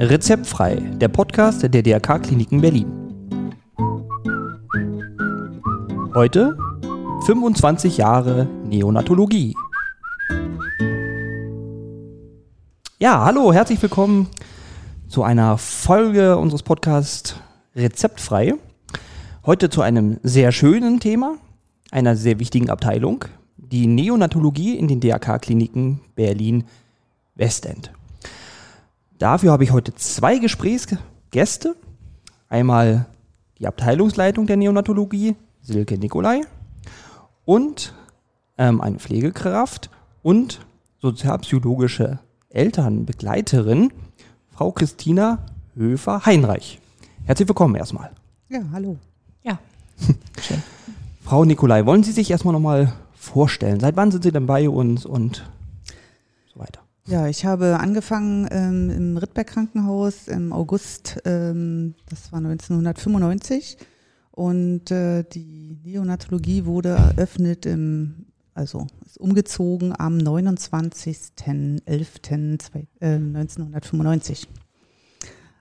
Rezeptfrei, der Podcast der DRK Kliniken Berlin. Heute 25 Jahre Neonatologie. Ja, hallo, herzlich willkommen zu einer Folge unseres Podcasts Rezeptfrei. Heute zu einem sehr schönen Thema, einer sehr wichtigen Abteilung, die Neonatologie in den DRK-Kliniken Berlin Westend. Dafür habe ich heute zwei Gesprächsgäste. Einmal die Abteilungsleitung der Neonatologie, Silke Nikolai, und ähm, eine Pflegekraft und sozialpsychologische Elternbegleiterin, Frau Christina Höfer-Heinreich. Herzlich willkommen erstmal. Ja, hallo. Ja. Schön. Frau Nikolai, wollen Sie sich erstmal nochmal vorstellen? Seit wann sind Sie denn bei uns und so weiter? Ja, ich habe angefangen ähm, im Rittberg Krankenhaus im August, ähm, das war 1995. Und äh, die Neonatologie wurde eröffnet im, also ist umgezogen am 29.11.1995.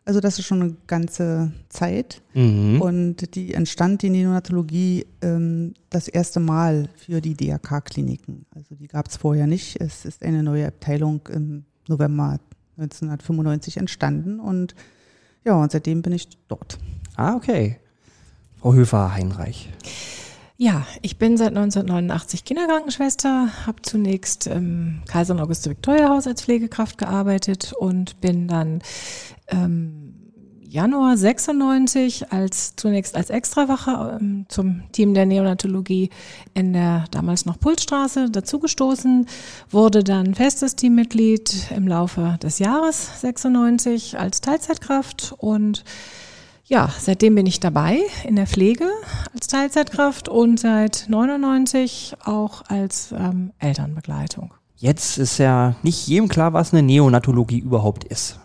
Also das ist schon eine ganze Zeit. Mhm. Und die entstand die Neonatologie ähm, das erste Mal für die DRK-Kliniken. Also die gab es vorher nicht. Es ist eine neue Abteilung im November 1995 entstanden und ja, und seitdem bin ich dort. Ah, okay. Frau Höfer-Heinreich. Ja, ich bin seit 1989 Kinderkrankenschwester, habe zunächst im Kaiser und Auguste Victoria Haus als Pflegekraft gearbeitet und bin dann ähm, Januar 96 als zunächst als Extrawache ähm, zum Team der Neonatologie in der damals noch Pulsstraße dazugestoßen, wurde dann festes Teammitglied im Laufe des Jahres 96 als Teilzeitkraft und ja, seitdem bin ich dabei in der Pflege als Teilzeitkraft und seit 99 auch als ähm, Elternbegleitung. Jetzt ist ja nicht jedem klar, was eine Neonatologie überhaupt ist.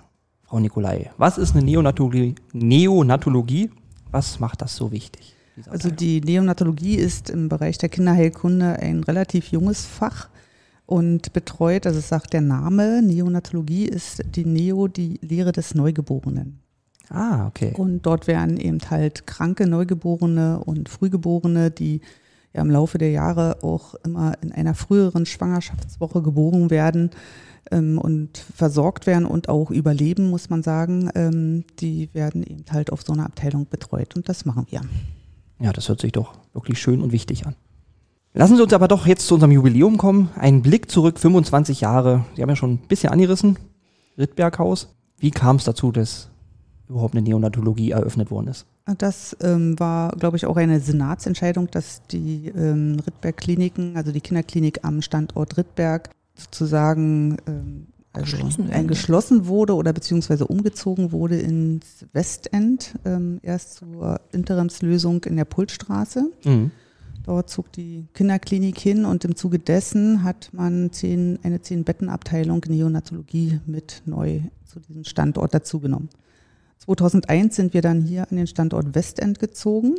Frau Nikolai, was ist eine Neonatologie? Neonatologie? Was macht das so wichtig? Also die Neonatologie ist im Bereich der Kinderheilkunde ein relativ junges Fach und betreut, also sagt der Name, Neonatologie ist die Neo, die Lehre des Neugeborenen. Ah, okay. Und dort werden eben halt kranke Neugeborene und Frühgeborene, die ja im Laufe der Jahre auch immer in einer früheren Schwangerschaftswoche geboren werden ähm, und versorgt werden und auch überleben, muss man sagen, ähm, die werden eben halt auf so einer Abteilung betreut und das machen wir. Ja, das hört sich doch wirklich schön und wichtig an. Lassen Sie uns aber doch jetzt zu unserem Jubiläum kommen. Ein Blick zurück, 25 Jahre. Sie haben ja schon ein bisschen angerissen, Rittberghaus. Wie kam es dazu, dass überhaupt eine Neonatologie eröffnet worden ist. Das ähm, war, glaube ich, auch eine Senatsentscheidung, dass die ähm, Rittberg-Kliniken, also die Kinderklinik am Standort Rittberg, sozusagen ähm, also geschlossen wurde oder beziehungsweise umgezogen wurde ins Westend, ähm, erst zur Interimslösung in der Pultstraße. Mhm. Dort zog die Kinderklinik hin und im Zuge dessen hat man zehn, eine Zehn-Betten-Abteilung Neonatologie mit neu zu diesem Standort dazugenommen. 2001 sind wir dann hier an den Standort Westend gezogen.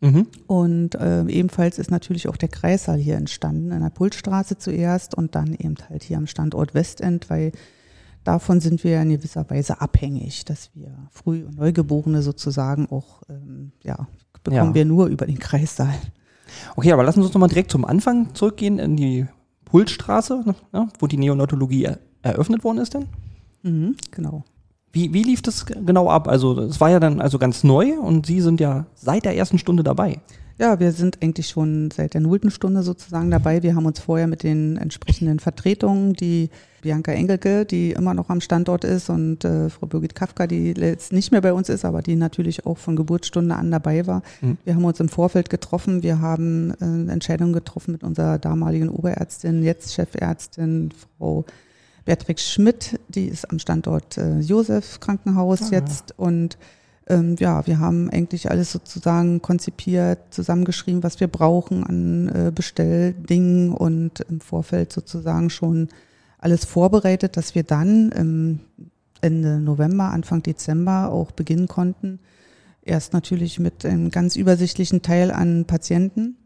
Mhm. Und äh, ebenfalls ist natürlich auch der Kreissaal hier entstanden, in der Pulsstraße zuerst und dann eben halt hier am Standort Westend, weil davon sind wir in gewisser Weise abhängig, dass wir Früh- und Neugeborene sozusagen auch, ähm, ja, bekommen ja. wir nur über den Kreissaal. Okay, aber lassen Sie uns nochmal direkt zum Anfang zurückgehen in die Pulsstraße, ne, wo die Neonatologie eröffnet worden ist denn? Mhm, genau. Wie, wie lief das genau ab? Also es war ja dann also ganz neu und Sie sind ja seit der ersten Stunde dabei. Ja, wir sind eigentlich schon seit der nullten Stunde sozusagen dabei. Wir haben uns vorher mit den entsprechenden Vertretungen, die Bianca Engelke, die immer noch am Standort ist, und äh, Frau Birgit Kafka, die jetzt nicht mehr bei uns ist, aber die natürlich auch von Geburtsstunde an dabei war. Mhm. Wir haben uns im Vorfeld getroffen. Wir haben äh, Entscheidungen getroffen mit unserer damaligen Oberärztin, jetzt Chefärztin, Frau Beatrix Schmidt, die ist am Standort äh, Josef Krankenhaus ah. jetzt und ähm, ja, wir haben eigentlich alles sozusagen konzipiert, zusammengeschrieben, was wir brauchen an äh, Bestelldingen und im Vorfeld sozusagen schon alles vorbereitet, dass wir dann ähm, Ende November, Anfang Dezember auch beginnen konnten. Erst natürlich mit einem ganz übersichtlichen Teil an Patienten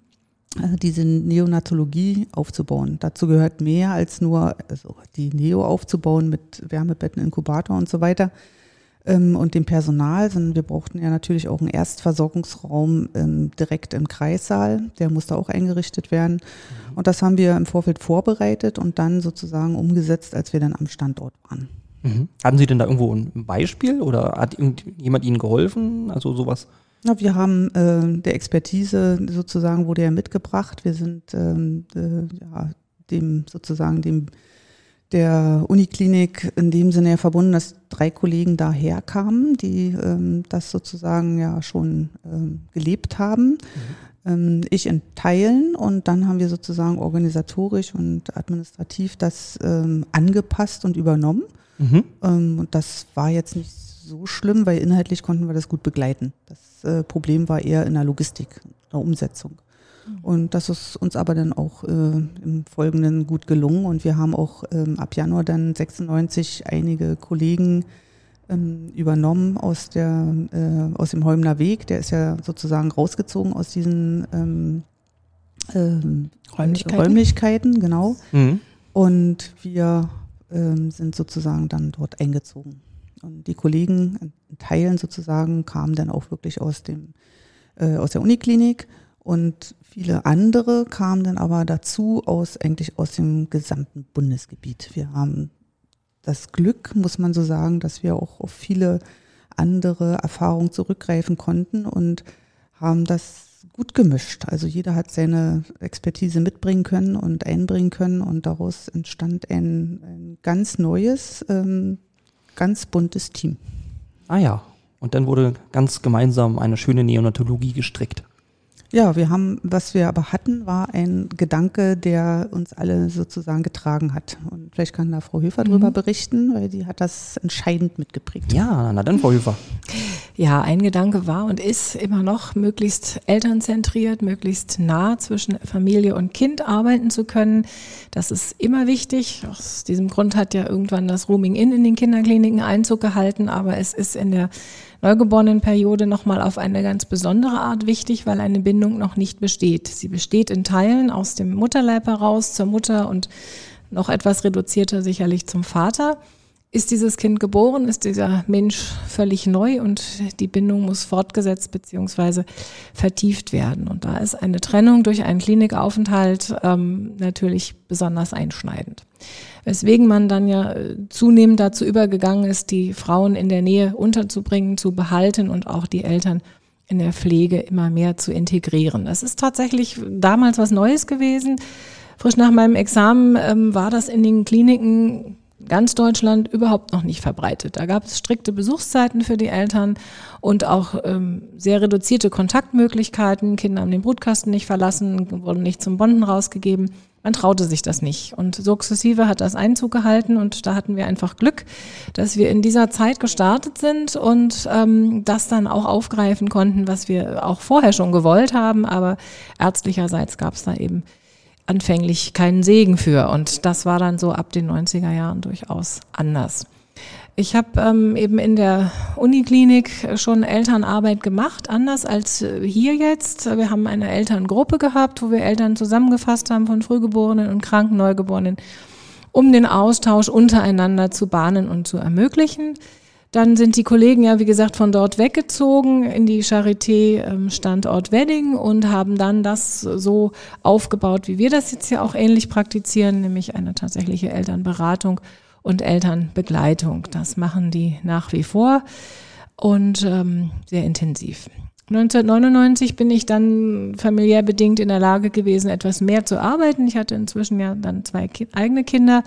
äh, diese Neonatologie aufzubauen. Dazu gehört mehr als nur also die Neo aufzubauen mit Wärmebetten, Inkubator und so weiter. ähm, und dem Personal, sondern wir brauchten ja natürlich auch einen Erstversorgungsraum ähm, direkt im Kreissaal. Der musste auch eingerichtet werden. Mhm. Und das haben wir im Vorfeld vorbereitet und dann sozusagen umgesetzt, als wir dann am Standort waren. Mhm. Hatten Sie denn da irgendwo ein Beispiel oder hat jemand Ihnen geholfen? Also sowas? Ja, wir haben äh, der Expertise sozusagen wurde ja mitgebracht. Wir sind ähm, äh, ja, dem sozusagen dem der Uniklinik in dem Sinne ja verbunden, dass drei Kollegen daher kamen, die ähm, das sozusagen ja schon ähm, gelebt haben. Mhm. Ähm, ich in Teilen und dann haben wir sozusagen organisatorisch und administrativ das ähm, angepasst und übernommen. Mhm. Ähm, und das war jetzt nicht so schlimm, weil inhaltlich konnten wir das gut begleiten. Das äh, Problem war eher in der Logistik, der Umsetzung. Und das ist uns aber dann auch äh, im Folgenden gut gelungen. Und wir haben auch ähm, ab Januar dann 96 einige Kollegen ähm, übernommen aus, der, äh, aus dem Holmner Weg. Der ist ja sozusagen rausgezogen aus diesen ähm, ähm Räumlichkeiten. Räumlichkeiten. genau. Mhm. Und wir ähm, sind sozusagen dann dort eingezogen. Und die Kollegen in Teilen sozusagen kamen dann auch wirklich aus dem äh, aus der Uniklinik und viele andere kamen dann aber dazu aus eigentlich aus dem gesamten Bundesgebiet. Wir haben das Glück, muss man so sagen, dass wir auch auf viele andere Erfahrungen zurückgreifen konnten und haben das gut gemischt. Also jeder hat seine Expertise mitbringen können und einbringen können und daraus entstand ein, ein ganz neues, ähm, ganz buntes Team. Ah ja, und dann wurde ganz gemeinsam eine schöne Neonatologie gestrickt. Ja, wir haben, was wir aber hatten, war ein Gedanke, der uns alle sozusagen getragen hat. Und vielleicht kann da Frau Höfer mhm. drüber berichten, weil die hat das entscheidend mitgeprägt. Ja, na dann, Frau Höfer. Ja, ein Gedanke war und ist immer noch, möglichst elternzentriert, möglichst nah zwischen Familie und Kind arbeiten zu können. Das ist immer wichtig. Aus diesem Grund hat ja irgendwann das Rooming In in den Kinderkliniken Einzug gehalten, aber es ist in der Neugeborenenperiode nochmal auf eine ganz besondere Art wichtig, weil eine Bindung noch nicht besteht. Sie besteht in Teilen aus dem Mutterleib heraus zur Mutter und noch etwas reduzierter sicherlich zum Vater. Ist dieses Kind geboren, ist dieser Mensch völlig neu und die Bindung muss fortgesetzt bzw. vertieft werden. Und da ist eine Trennung durch einen Klinikaufenthalt ähm, natürlich besonders einschneidend. Weswegen man dann ja äh, zunehmend dazu übergegangen ist, die Frauen in der Nähe unterzubringen, zu behalten und auch die Eltern in der Pflege immer mehr zu integrieren. Das ist tatsächlich damals was Neues gewesen. Frisch nach meinem Examen ähm, war das in den Kliniken ganz Deutschland überhaupt noch nicht verbreitet. Da gab es strikte Besuchszeiten für die Eltern und auch ähm, sehr reduzierte Kontaktmöglichkeiten. Kinder haben den Brutkasten nicht verlassen, wurden nicht zum Bonden rausgegeben. Man traute sich das nicht. Und sukzessive hat das Einzug gehalten und da hatten wir einfach Glück, dass wir in dieser Zeit gestartet sind und ähm, das dann auch aufgreifen konnten, was wir auch vorher schon gewollt haben. Aber ärztlicherseits gab es da eben anfänglich keinen Segen für. Und das war dann so ab den 90er Jahren durchaus anders. Ich habe ähm, eben in der Uniklinik schon Elternarbeit gemacht, anders als äh, hier jetzt. Wir haben eine Elterngruppe gehabt, wo wir Eltern zusammengefasst haben von Frühgeborenen und kranken Neugeborenen, um den Austausch untereinander zu bahnen und zu ermöglichen. Dann sind die Kollegen ja, wie gesagt, von dort weggezogen in die Charité-Standort ähm, Wedding und haben dann das so aufgebaut, wie wir das jetzt ja auch ähnlich praktizieren, nämlich eine tatsächliche Elternberatung und Elternbegleitung. Das machen die nach wie vor und ähm, sehr intensiv. 1999 bin ich dann familiär bedingt in der Lage gewesen, etwas mehr zu arbeiten. Ich hatte inzwischen ja dann zwei ki eigene Kinder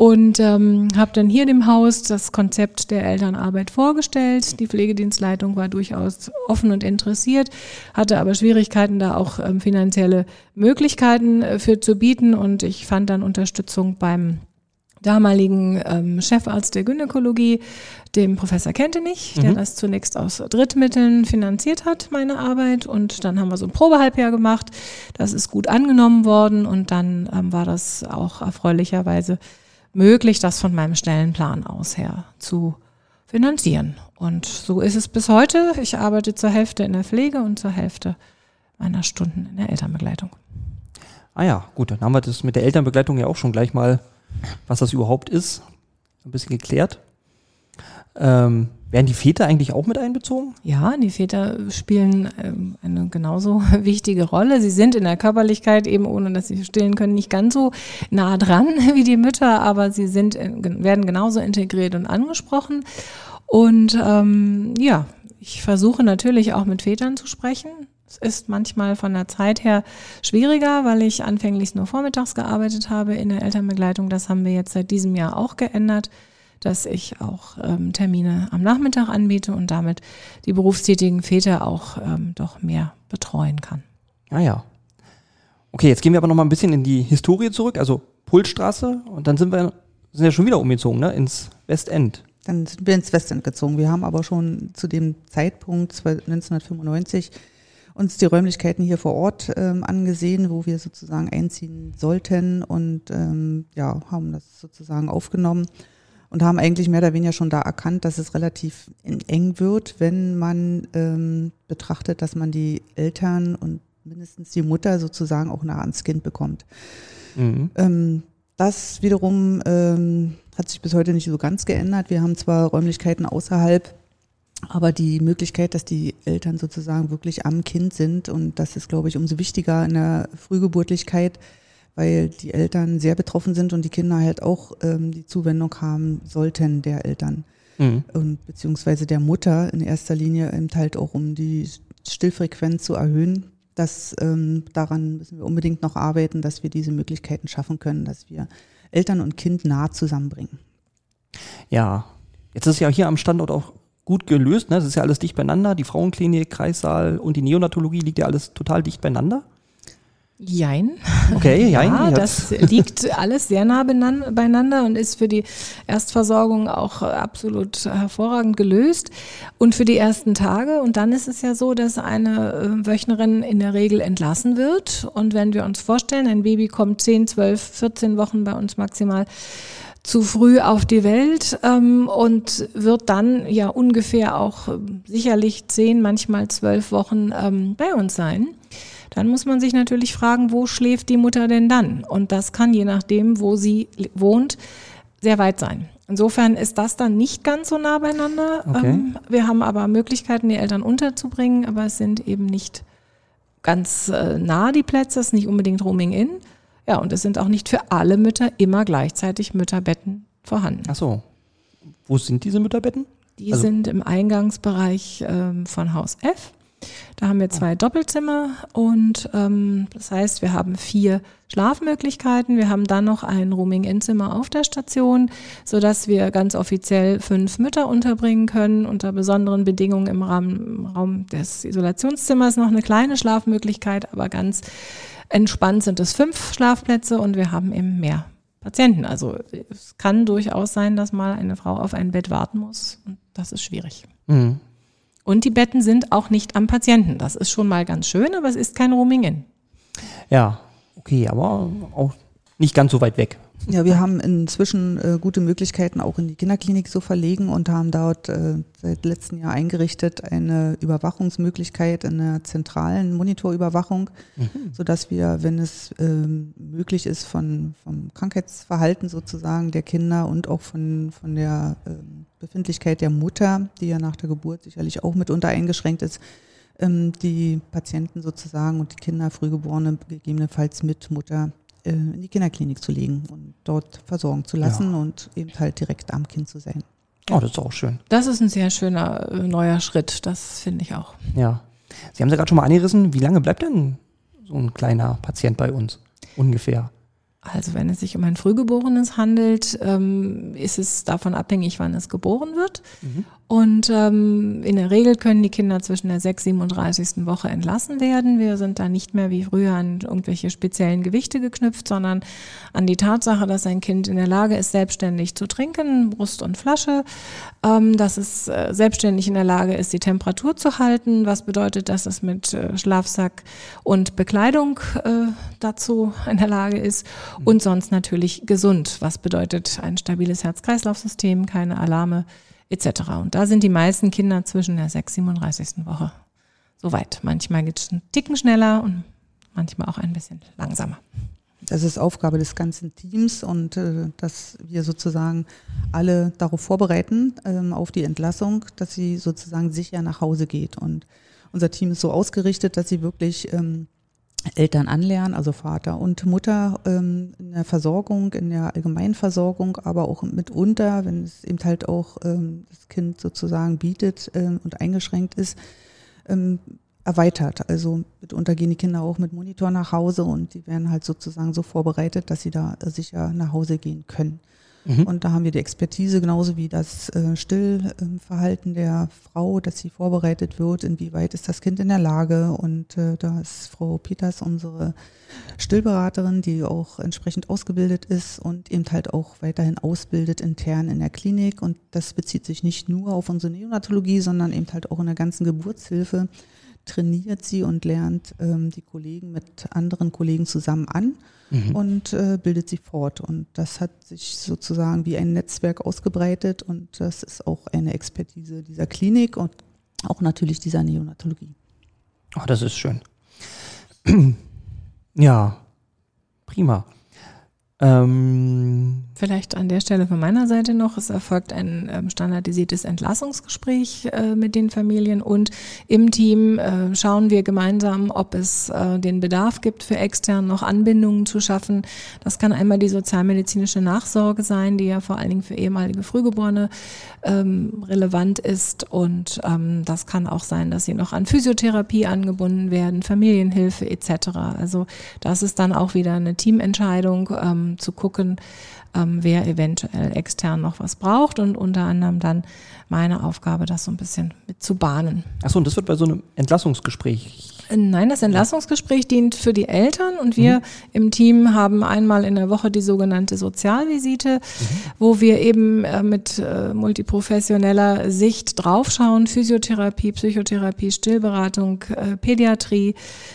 und ähm, habe dann hier dem Haus das Konzept der Elternarbeit vorgestellt. Die Pflegedienstleitung war durchaus offen und interessiert, hatte aber Schwierigkeiten, da auch ähm, finanzielle Möglichkeiten äh, für zu bieten und ich fand dann Unterstützung beim damaligen ähm, Chefarzt der Gynäkologie, dem Professor Kentenich, der mhm. das zunächst aus Drittmitteln finanziert hat, meine Arbeit. Und dann haben wir so ein Probehalbjahr gemacht. Das ist gut angenommen worden und dann ähm, war das auch erfreulicherweise möglich, das von meinem Stellenplan aus her zu finanzieren. Und so ist es bis heute. Ich arbeite zur Hälfte in der Pflege und zur Hälfte meiner Stunden in der Elternbegleitung. Ah ja, gut, dann haben wir das mit der Elternbegleitung ja auch schon gleich mal, was das überhaupt ist, ein bisschen geklärt. Ähm, Werden die Väter eigentlich auch mit einbezogen? Ja, die Väter spielen ähm, eine genauso wichtige Rolle. Sie sind in der Körperlichkeit eben, ohne dass sie stillen können, nicht ganz so nah dran wie die Mütter, aber sie sind, werden genauso integriert und angesprochen. Und ähm, ja, ich versuche natürlich auch mit Vätern zu sprechen. Es ist manchmal von der Zeit her schwieriger, weil ich anfänglich nur vormittags gearbeitet habe in der Elternbegleitung. Das haben wir jetzt seit diesem Jahr auch geändert dass ich auch ähm, Termine am Nachmittag anbiete und damit die berufstätigen Väter auch ähm, doch mehr betreuen kann. Ah ja. Okay, jetzt gehen wir aber noch mal ein bisschen in die Historie zurück, also Pultstraße und dann sind wir sind ja schon wieder umgezogen, ne, ins Westend. Dann sind wir ins Westend gezogen. Wir haben aber schon zu dem Zeitpunkt 1995 uns die Räumlichkeiten hier vor Ort ähm, angesehen, wo wir sozusagen einziehen sollten und ähm, ja, haben das sozusagen aufgenommen und haben eigentlich mehr oder weniger schon da erkannt, dass es relativ eng wird, wenn man ähm, betrachtet, dass man die Eltern und mindestens die Mutter sozusagen auch nah ans Kind bekommt. Mhm. Ähm, das wiederum ähm, hat sich bis heute nicht so ganz geändert. Wir haben zwar Räumlichkeiten außerhalb, aber die Möglichkeit, dass die Eltern sozusagen wirklich am Kind sind und das ist, glaube ich, umso wichtiger in der Frühgeburtlichkeit, weil die Eltern sehr betroffen sind und die Kinder halt auch ähm, die Zuwendung haben sollten der Eltern. Mhm. Und beziehungsweise der Mutter in erster Linie eben halt auch, um die Stillfrequenz zu erhöhen. Das, ähm, daran müssen wir unbedingt noch arbeiten, dass wir diese Möglichkeiten schaffen können, dass wir Eltern und Kind nah zusammenbringen. Ja, jetzt ist ja hier am Standort auch gut gelöst. Ne? Das ist ja alles dicht beieinander. Die Frauenklinik, Kreissaal und die Neonatologie liegt ja alles total dicht beieinander. Jein. Okay, jein. Ja, das liegt alles sehr nah beieinander und ist für die Erstversorgung auch absolut hervorragend gelöst und für die ersten Tage. Und dann ist es ja so, dass eine äh, Wöchnerin in der Regel entlassen wird. Und wenn wir uns vorstellen, ein Baby kommt 10, 12, 14 Wochen bei uns maximal zu früh auf die Welt ähm, und wird dann ja ungefähr auch äh, sicherlich 10, manchmal 12 Wochen ähm, bei uns sein dann muss man sich natürlich fragen, wo schläft die Mutter denn dann? Und das kann je nachdem, wo sie wohnt, sehr weit sein. Insofern ist das dann nicht ganz so nah beieinander. Okay. Ähm, wir haben aber Möglichkeiten, die Eltern unterzubringen, aber es sind eben nicht ganz äh, nah die Plätze, es ist nicht unbedingt Roaming in. Ja, und es sind auch nicht für alle Mütter immer gleichzeitig Mütterbetten vorhanden. Ach so. Wo sind diese Mütterbetten? Die also sind im Eingangsbereich ähm, von Haus F. Da haben wir zwei Doppelzimmer und ähm, das heißt, wir haben vier Schlafmöglichkeiten. Wir haben dann noch ein Rooming-In-Zimmer auf der Station, so dass wir ganz offiziell fünf Mütter unterbringen können. Unter besonderen Bedingungen im Rahmen, im Raum des Isolationszimmers noch eine kleine Schlafmöglichkeit, aber ganz entspannt sind es fünf Schlafplätze und wir haben eben mehr Patienten. Also es kann durchaus sein, dass mal eine Frau auf ein Bett warten muss und das ist schwierig. Mhm. Und die Betten sind auch nicht am Patienten. Das ist schon mal ganz schön, aber es ist kein Roaming-In. Ja, okay, aber auch nicht ganz so weit weg. Ja, wir haben inzwischen äh, gute Möglichkeiten, auch in die Kinderklinik zu verlegen und haben dort äh, seit letztem Jahr eingerichtet eine Überwachungsmöglichkeit in der zentralen Monitorüberwachung, mhm. sodass wir, wenn es ähm, möglich ist, von, vom Krankheitsverhalten sozusagen der Kinder und auch von, von der ähm, Befindlichkeit der Mutter, die ja nach der Geburt sicherlich auch mitunter eingeschränkt ist, ähm, die Patienten sozusagen und die Kinder, Frühgeborene, gegebenenfalls mit Mutter äh, in die Kinderklinik zu legen und dort versorgen zu lassen ja. und eben halt direkt am Kind zu sein. Oh, das ist auch schön. Das ist ein sehr schöner äh, neuer Schritt, das finde ich auch. Ja. Sie haben es ja gerade schon mal angerissen, wie lange bleibt denn so ein kleiner Patient bei uns? Ungefähr. Also wenn es sich um ein Frühgeborenes handelt, ähm, ist es davon abhängig, wann es geboren wird. Mhm. Und ähm, in der Regel können die Kinder zwischen der 6. und 37. Woche entlassen werden. Wir sind da nicht mehr wie früher an irgendwelche speziellen Gewichte geknüpft, sondern an die Tatsache, dass ein Kind in der Lage ist, selbstständig zu trinken, Brust und Flasche, ähm, dass es äh, selbstständig in der Lage ist, die Temperatur zu halten, was bedeutet, dass es mit äh, Schlafsack und Bekleidung äh, dazu in der Lage ist und sonst natürlich gesund, was bedeutet ein stabiles Herz-Kreislauf-System, keine Alarme etc. Und da sind die meisten Kinder zwischen der 6. und 37. Woche soweit. Manchmal geht es einen Ticken schneller und manchmal auch ein bisschen langsamer. das ist Aufgabe des ganzen Teams und äh, dass wir sozusagen alle darauf vorbereiten, ähm, auf die Entlassung, dass sie sozusagen sicher nach Hause geht. Und unser Team ist so ausgerichtet, dass sie wirklich ähm, Eltern anlernen, also Vater und Mutter ähm, in der Versorgung, in der Allgemeinversorgung, aber auch mitunter, wenn es eben halt auch ähm, das Kind sozusagen bietet ähm, und eingeschränkt ist, ähm, erweitert. Also mitunter gehen die Kinder auch mit Monitor nach Hause und die werden halt sozusagen so vorbereitet, dass sie da sicher nach Hause gehen können. Mhm. Und da haben wir die Expertise, genauso wie das äh, Stillverhalten der Frau, dass sie vorbereitet wird, inwieweit ist das Kind in der Lage. Und äh, da ist Frau Peters unsere Stillberaterin, die auch entsprechend ausgebildet ist und eben halt auch weiterhin ausbildet intern in der Klinik. Und das bezieht sich nicht nur auf unsere Neonatologie, sondern eben halt auch in der ganzen Geburtshilfe trainiert sie und lernt ähm, die Kollegen mit anderen Kollegen zusammen an mhm. und äh, bildet sie fort. Und das hat sich sozusagen wie ein Netzwerk ausgebreitet und das ist auch eine Expertise dieser Klinik und auch natürlich dieser Neonatologie. Oh, das ist schön. ja, prima. Ähm Vielleicht an der Stelle von meiner Seite noch, es erfolgt ein ähm, standardisiertes Entlassungsgespräch äh, mit den Familien und im Team äh, schauen wir gemeinsam, ob es äh, den Bedarf gibt, für extern noch Anbindungen zu schaffen. Das kann einmal die sozialmedizinische Nachsorge sein, die ja vor allen Dingen für ehemalige Frühgeborene ähm, relevant ist und ähm, das kann auch sein, dass sie noch an Physiotherapie angebunden werden, Familienhilfe etc. Also das ist dann auch wieder eine Teamentscheidung zu gucken, ähm, wer eventuell extern noch was braucht und unter anderem dann meine Aufgabe, das so ein bisschen mit zu bahnen. Achso, und das wird bei so einem Entlassungsgespräch Nein, das Entlassungsgespräch dient für die Eltern und wir mhm. im Team haben einmal in der Woche die sogenannte Sozialvisite, mhm. wo wir eben äh, mit äh, multiprofessioneller Sicht draufschauen, Physiotherapie, Psychotherapie, Stillberatung, äh, Pädiatrie,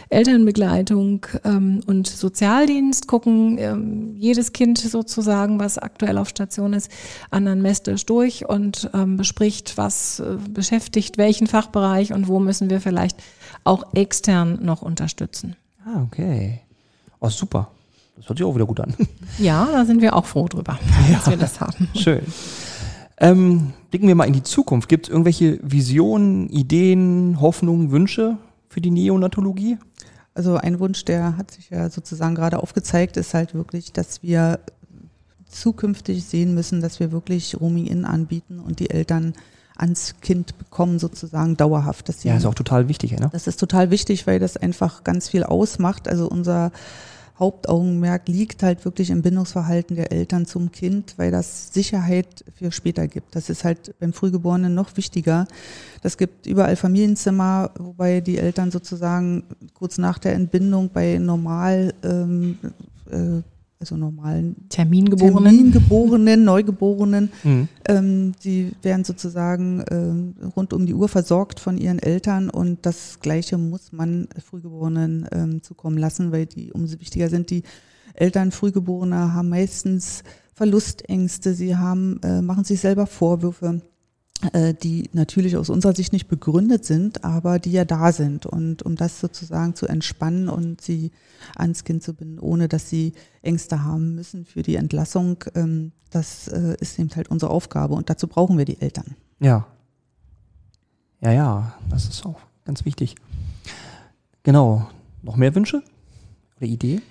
Elternbegleitung ähm, und Sozialdienst, gucken ähm, jedes Kind sozusagen, was aktuell auf Station ist, anamnestisch durch und ähm, bespricht, was äh, beschäftigt welchen Fachbereich und wo müssen wir vielleicht auch extern noch unterstützen. Ah, okay. Oh, super. Das hört sich auch wieder gut an. Ja, da sind wir auch froh drüber, ja. dass wir das haben. Schön. Ähm, blicken wir mal in die Zukunft. Gibt es irgendwelche Visionen, Ideen, Hoffnungen, Wünsche für die Neonatologie? Also ein Wunsch, der hat sich ja sozusagen gerade aufgezeigt, ist halt wirklich, dass wir zukünftig sehen müssen, dass wir wirklich Roaming-In anbieten und die Eltern ans Kind bekommen, sozusagen dauerhaft. Sie, ja, ist auch total wichtig. Ne? Das ist total wichtig, weil das einfach ganz viel ausmacht. Also unser Hauptaugenmerk liegt halt wirklich im Bindungsverhalten der Eltern zum Kind, weil das Sicherheit für später gibt. Das ist halt beim Frühgeborenen noch wichtiger. Das gibt überall Familienzimmer, wobei die Eltern sozusagen kurz nach der Entbindung bei normal ähm, äh, also normalen Termingeborenen, Termingeborenen Neugeborenen. Mhm. Ähm, die werden sozusagen ähm, rund um die Uhr versorgt von ihren Eltern und das Gleiche muss man Frühgeborenen ähm, zukommen lassen, weil die umso wichtiger sind. Die Eltern Frühgeborener haben meistens Verlustängste, sie haben, äh, machen sich selber Vorwürfe äh, die natürlich aus unserer Sicht nicht begründet sind, aber die ja da sind. Und um das sozusagen zu entspannen und sie ans Kind zu binden, ohne dass sie Ängste haben müssen für die Entlassung, ähm, das äh, ist eben halt unsere Aufgabe. Und dazu brauchen wir die Eltern. Ja. Ja, ja, das ist auch ganz wichtig. Genau. Noch mehr Wünsche oder Ideen?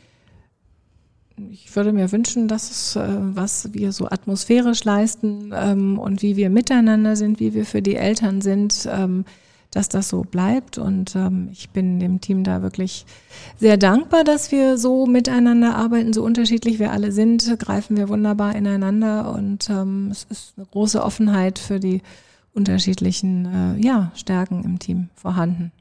Ich würde mir wünschen, dass es, äh, was wir so atmosphärisch leisten ähm, und wie wir miteinander sind, wie wir für die Eltern sind, ähm, dass das so bleibt. Und ähm, ich bin dem Team da wirklich sehr dankbar, dass wir so miteinander arbeiten, so unterschiedlich wir alle sind, greifen wir wunderbar ineinander und es ist eine große Offenheit für die unterschiedlichen äh, ja, Stärken im Team vorhanden.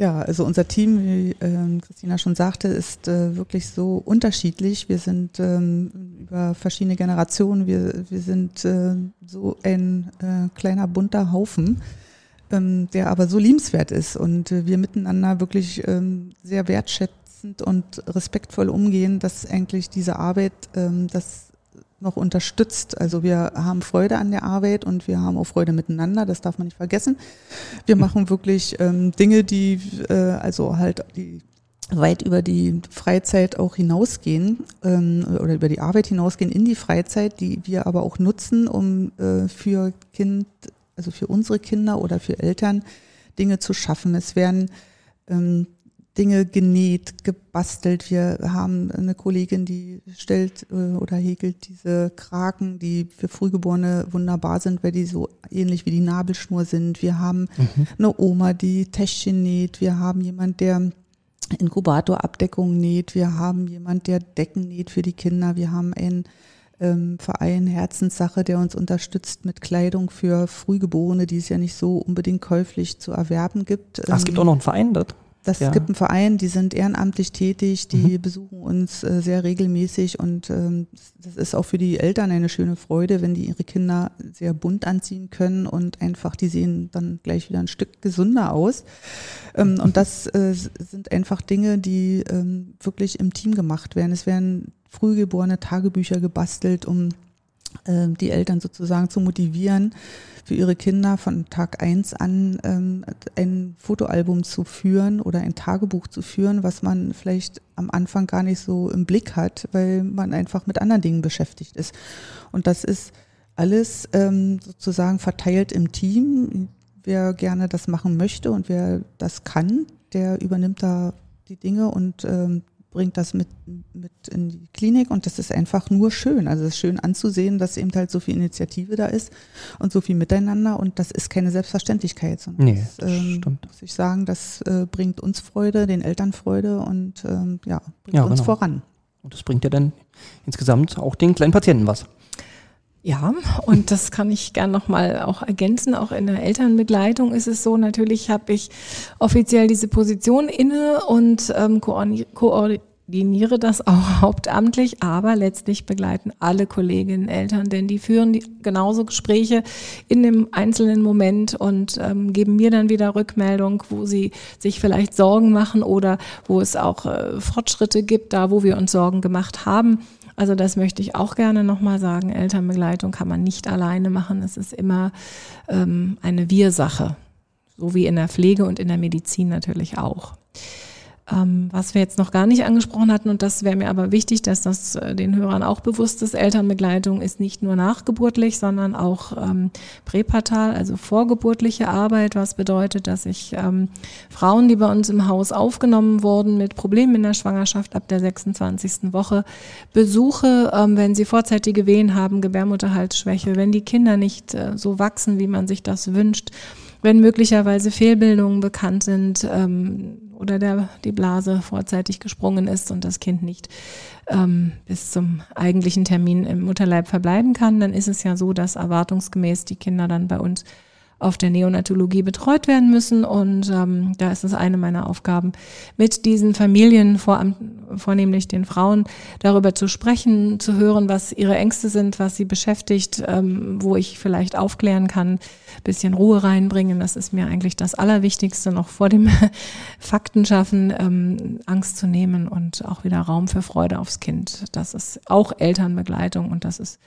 Ja, also unser Team, wie ähm, Christina schon sagte, ist äh, wirklich so unterschiedlich. Wir sind ähm, über verschiedene Generationen, wir, wir sind äh, so ein äh, kleiner bunter Haufen, ähm, der aber so liebenswert ist und äh, wir miteinander wirklich ähm, sehr wertschätzend und respektvoll umgehen, dass eigentlich diese Arbeit, ähm, das noch unterstützt. Also wir haben Freude an der Arbeit und wir haben auch Freude miteinander, das darf man nicht vergessen. Wir machen wirklich ähm, Dinge, die äh, also halt die weit über die Freizeit auch hinausgehen ähm, oder über die Arbeit hinausgehen in die Freizeit, die wir aber auch nutzen, um äh, für Kind, also für unsere Kinder oder für Eltern Dinge zu schaffen. Es werden ähm, Dinge genäht, gebastelt. Wir haben eine Kollegin, die stellt äh, oder häkelt diese Kraken, die für Frühgeborene wunderbar sind, weil die so ähnlich wie die Nabelschnur sind. Wir haben mhm. eine Oma, die Täschchen näht. Wir haben jemand, der Inkubatorabdeckung näht. Wir haben jemand, der Decken näht für die Kinder. Wir haben einen ähm, Verein Herzenssache, der uns unterstützt mit Kleidung für Frühgeborene, die es ja nicht so unbedingt käuflich zu erwerben gibt. Ach, es gibt auch noch einen Verein dort. Das ja. gibt einen Verein, die sind ehrenamtlich tätig, die mhm. besuchen uns äh, sehr regelmäßig und ähm, das ist auch für die Eltern eine schöne Freude, wenn die ihre Kinder sehr bunt anziehen können und einfach, die sehen dann gleich wieder ein Stück gesünder aus. Ähm, und das äh, sind einfach Dinge, die ähm, wirklich im Team gemacht werden. Es werden frühgeborene Tagebücher gebastelt, um die Eltern sozusagen zu motivieren, für ihre Kinder von Tag eins an ähm, ein Fotoalbum zu führen oder ein Tagebuch zu führen, was man vielleicht am Anfang gar nicht so im Blick hat, weil man einfach mit anderen Dingen beschäftigt ist. Und das ist alles ähm, sozusagen verteilt im Team. Wer gerne das machen möchte und wer das kann, der übernimmt da die Dinge und ähm, bringt das mit, mit in die Klinik und das ist einfach nur schön. Also es ist schön anzusehen, dass eben halt so viel Initiative da ist und so viel Miteinander und das ist keine Selbstverständlichkeit, sondern nee, das, ähm, stimmt. muss ich sagen, das äh, bringt uns Freude, den Eltern Freude und ähm, ja, bringt ja, uns genau. voran. Und das bringt ja dann insgesamt auch den kleinen Patienten was. Ja, und das kann ich gern nochmal auch ergänzen. Auch in der Elternbegleitung ist es so, natürlich habe ich offiziell diese Position inne und ähm, koordiniere das auch hauptamtlich, aber letztlich begleiten alle Kolleginnen Eltern, denn die führen die, genauso Gespräche in dem einzelnen Moment und ähm, geben mir dann wieder Rückmeldung, wo sie sich vielleicht Sorgen machen oder wo es auch äh, Fortschritte gibt, da wo wir uns Sorgen gemacht haben. Also das möchte ich auch gerne nochmal sagen. Elternbegleitung kann man nicht alleine machen. Es ist immer ähm, eine Wir-Sache. So wie in der Pflege und in der Medizin natürlich auch. Ähm, was wir jetzt noch gar nicht angesprochen hatten, und das wäre mir aber wichtig, dass das äh, den Hörern auch bewusst ist, Elternbegleitung ist nicht nur nachgeburtlich, sondern auch ähm, präpartal, also vorgeburtliche Arbeit, was bedeutet, dass ich ähm, Frauen, die bei uns im Haus aufgenommen wurden mit Problemen in der Schwangerschaft ab der 26. Woche, besuche, ähm, wenn sie vorzeitige Wehen haben, Gebärmutterhalsschwäche, wenn die Kinder nicht äh, so wachsen, wie man sich das wünscht, wenn möglicherweise Fehlbildungen bekannt sind ähm, oder der, die Blase vorzeitig gesprungen ist und das Kind nicht ähm, bis zum eigentlichen Termin im Mutterleib verbleiben kann, dann ist es ja so, dass erwartungsgemäß die Kinder dann bei uns auf der Neonatologie betreut werden müssen. Und ähm, da ist es eine meiner Aufgaben, mit diesen Familien, vor, vornehmlich den Frauen, darüber zu sprechen, zu hören, was ihre Ängste sind, was sie beschäftigt, ähm, wo ich vielleicht aufklären kann, bisschen Ruhe reinbringen. Das ist mir eigentlich das Allerwichtigste, noch vor dem Fakten schaffen, ähm, Angst zu nehmen und auch wieder Raum für Freude aufs Kind. Das ist auch Elternbegleitung und das ist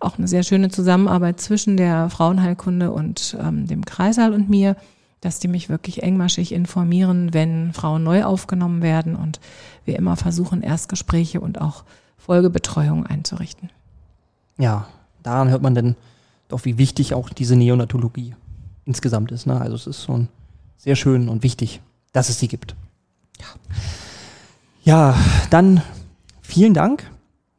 auch eine sehr schöne Zusammenarbeit zwischen der Frauenheilkunde und ähm, dem Kreissaal und mir, dass die mich wirklich engmaschig informieren, wenn Frauen neu aufgenommen werden und wir immer versuchen, Erstgespräche und auch Folgebetreuung einzurichten. Ja, daran hört man denn doch, wie wichtig auch diese Neonatologie insgesamt ist. Ne? Also es ist schon sehr schön und wichtig, dass es sie gibt. Ja, ja dann vielen Dank.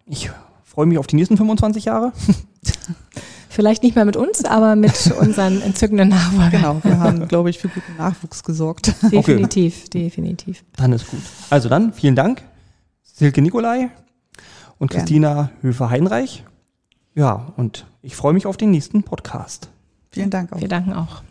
Ich freue mich auf die nächsten 25 Jahre. Vielleicht nicht mehr mit uns, aber mit unseren entzückenden Nachwuchs. Genau, wir haben, glaube ich, für guten Nachwuchs gesorgt. Definitiv, okay. definitiv. Dann ist gut. Also dann, vielen Dank, Silke Nikolai und Gerne. Christina Höfer-Heinreich. Ja, und ich freue mich auf den nächsten Podcast. Vielen Dank auch. Wir danken auch.